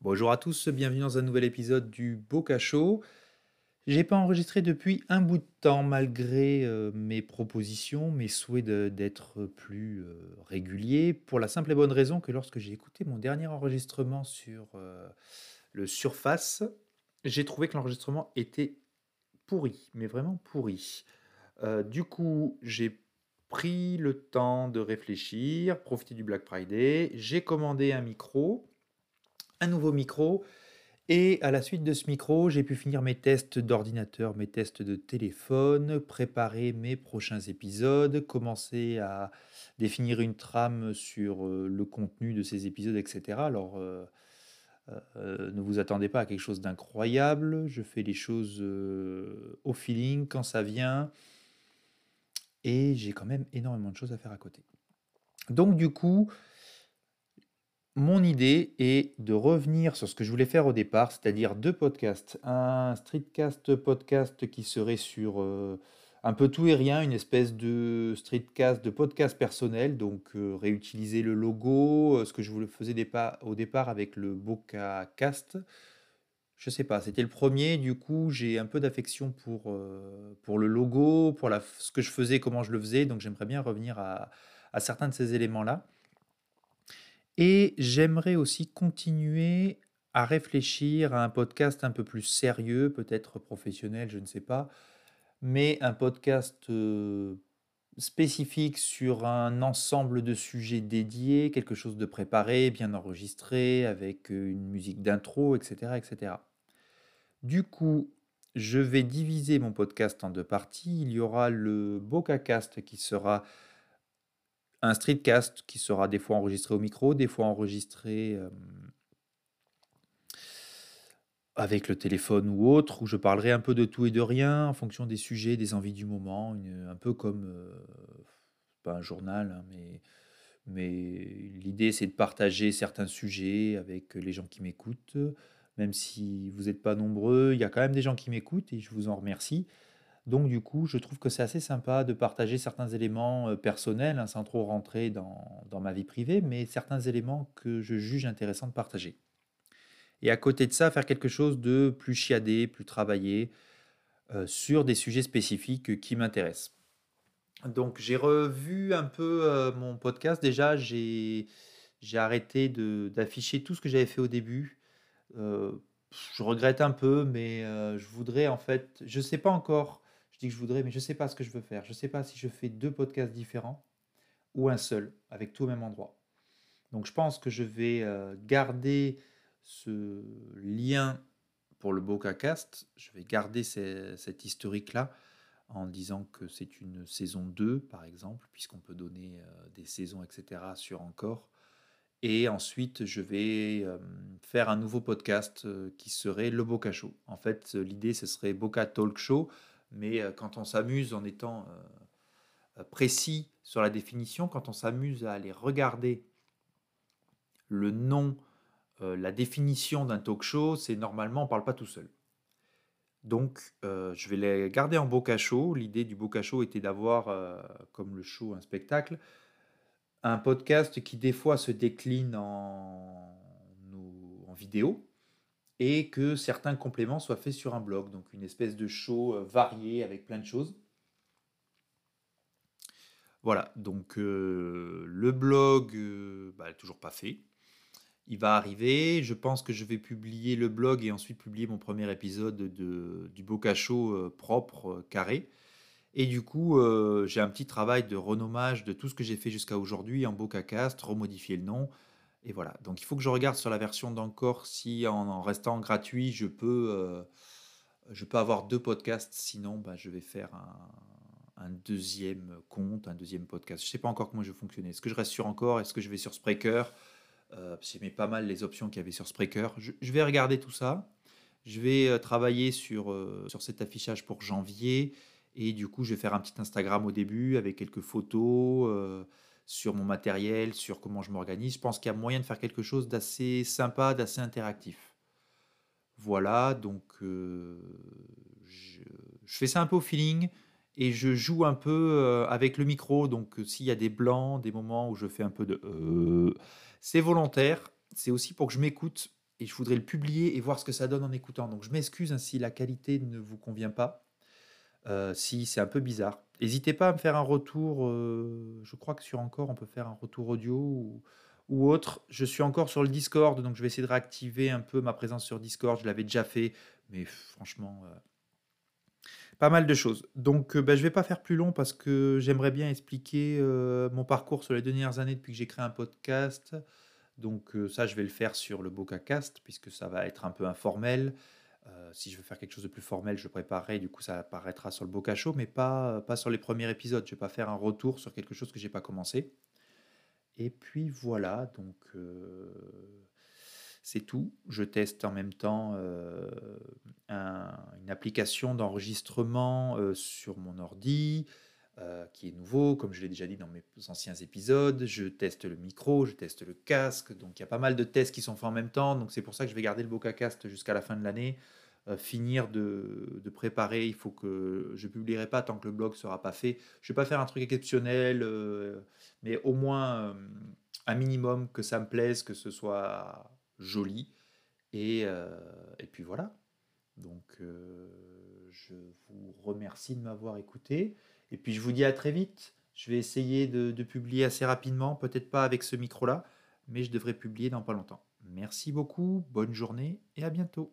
Bonjour à tous, bienvenue dans un nouvel épisode du Boca Show. J'ai pas enregistré depuis un bout de temps malgré euh, mes propositions, mes souhaits d'être plus euh, régulier, pour la simple et bonne raison que lorsque j'ai écouté mon dernier enregistrement sur euh, le Surface, j'ai trouvé que l'enregistrement était pourri, mais vraiment pourri. Euh, du coup, j'ai pris le temps de réfléchir, profiter du Black Friday, j'ai commandé un micro, un nouveau micro, et à la suite de ce micro, j'ai pu finir mes tests d'ordinateur, mes tests de téléphone, préparer mes prochains épisodes, commencer à définir une trame sur euh, le contenu de ces épisodes, etc. Alors, euh, euh, ne vous attendez pas à quelque chose d'incroyable. Je fais les choses au feeling quand ça vient. Et j'ai quand même énormément de choses à faire à côté. Donc du coup, mon idée est de revenir sur ce que je voulais faire au départ, c'est-à-dire deux podcasts. Un streetcast podcast qui serait sur euh, un peu tout et rien, une espèce de streetcast, de podcast personnel, donc euh, réutiliser le logo, euh, ce que je voulais faisais au départ avec le Boca Cast. Je sais pas, c'était le premier, du coup j'ai un peu d'affection pour, pour le logo, pour ce que je faisais, comment je le faisais, donc j'aimerais bien revenir à, à certains de ces éléments-là. Et j'aimerais aussi continuer à réfléchir à un podcast un peu plus sérieux, peut-être professionnel, je ne sais pas, mais un podcast euh, spécifique sur un ensemble de sujets dédiés, quelque chose de préparé, bien enregistré, avec euh, une musique d'intro, etc., etc. Du coup, je vais diviser mon podcast en deux parties. Il y aura le BocaCast qui sera un streetcast qui sera des fois enregistré au micro, des fois enregistré euh, avec le téléphone ou autre, où je parlerai un peu de tout et de rien en fonction des sujets, des envies du moment, un peu comme, euh, pas un journal, hein, mais, mais l'idée c'est de partager certains sujets avec les gens qui m'écoutent, même si vous n'êtes pas nombreux, il y a quand même des gens qui m'écoutent et je vous en remercie. Donc du coup, je trouve que c'est assez sympa de partager certains éléments euh, personnels, hein, sans trop rentrer dans, ma vie privée, mais certains éléments que je juge intéressants de partager. Et à côté de ça, faire quelque chose de plus chiadé, plus travaillé, euh, sur des sujets spécifiques qui m'intéressent. Donc j'ai revu un peu euh, mon podcast. Déjà, j'ai arrêté d'afficher tout ce que j'avais fait au début. Je regrette un peu, mais je voudrais en fait, je sais pas encore. Je dis que je voudrais, mais je sais pas ce que je veux faire. Je sais pas si je fais deux podcasts différents ou un seul, avec tout au même endroit. Donc je pense que je vais euh, garder ce lien pour le BocaCast. Je vais garder ces- cet historique-là en disant que c'est une saison 2, par exemple, puisqu'on peut donner euh, des saisons, etc. sur encore. Et ensuite, je vais euh, faire un nouveau podcast qui serait le Boca Show. En fait, l'idée, ce serait Boca Talk Show, mais euh, quand on s'amuse en étant euh, précis sur la définition, quand on s'amuse à aller regarder le nom, euh, la définition d'un talk show, c'est normalement on ne parle pas tout seul. Donc, je vais les garder en Boca Show. L'idée du Boca Show était d'avoir, comme le show, un spectacle, un podcast qui des fois se décline en vidéo et que certains compléments soient faits sur un blog. Donc, une espèce de show euh, varié avec plein de choses. Voilà, donc euh, le blog, euh, bah, toujours pas fait. Il va arriver. Je pense que je vais publier le blog et ensuite publier mon premier épisode de, du Boca euh, propre, carré. Et du coup, j'ai un petit travail de renommage de tout ce que j'ai fait jusqu'à aujourd'hui en BocaCast, remodifier le nom. Et voilà. Donc il faut que je regarde sur la version d'encore si en, restant gratuit, je peux, euh, je peux avoir deux podcasts. Sinon, bah, je vais faire un, deuxième compte, un deuxième podcast. Je ne sais pas encore comment je vais fonctionner. Est-ce que je reste sur encore? Est-ce que je vais sur Spreaker? Euh, J'aimais pas mal les options qu'il y avait sur Spreaker. Je, vais regarder tout ça. Je vais euh, travailler sur, euh, sur cet affichage pour janvier. Et du coup, je vais faire un petit Instagram au début avec quelques photos sur mon matériel, sur comment je m'organise. Je pense qu'il y a moyen de faire quelque chose d'assez sympa, d'assez interactif. Voilà, donc euh, je, fais ça un peu au feeling et je joue un peu euh, avec le micro. Donc euh, s'il y a des blancs, des moments où je fais un peu de... c'est volontaire. C'est aussi pour que je m'écoute et je voudrais le publier et voir ce que ça donne en écoutant. Donc je m'excuse hein, si la qualité ne vous convient pas, si c'est un peu bizarre. N'hésitez pas à me faire un retour. euh, je crois que sur encore, on peut faire un retour audio ou, autre. Je suis encore sur le Discord, donc je vais essayer de réactiver un peu ma présence sur Discord. Je l'avais déjà fait, mais franchement, euh, pas mal de choses. Donc euh, bah, je vais pas faire plus long parce que j'aimerais bien expliquer mon parcours sur les dernières années depuis que j'ai créé un podcast. Donc ça, je vais le faire sur le BocaCast, puisque ça va être un peu informel. Euh, si je veux faire quelque chose de plus formel, je préparerai, du coup ça apparaîtra sur le Boca Show, mais pas, pas sur les premiers épisodes. Je vais pas faire un retour sur quelque chose que j'ai pas commencé. Et puis voilà, donc euh, c'est tout. Je teste en même temps euh, un- une application d'enregistrement sur mon ordi euh, qui est nouveau, comme je l'ai déjà dit dans mes anciens épisodes. Je teste le micro, je teste le casque. Donc il y a pas mal de tests qui sont faits en même temps. Donc c'est pour ça que je vais garder le BocaCast jusqu'à la fin de l'année. euh, finir de, préparer. Il faut que je publierai pas tant que le blog sera pas fait. Je vais pas faire un truc exceptionnel, euh, mais au moins un minimum que ça me plaise, que ce soit joli. Et, et puis voilà. Donc je vous remercie de m'avoir écouté. Et puis je vous dis à très vite. Je vais essayer de, publier assez rapidement, peut-être pas avec ce micro-là, mais je devrais publier dans pas longtemps. Merci beaucoup, bonne journée et à bientôt.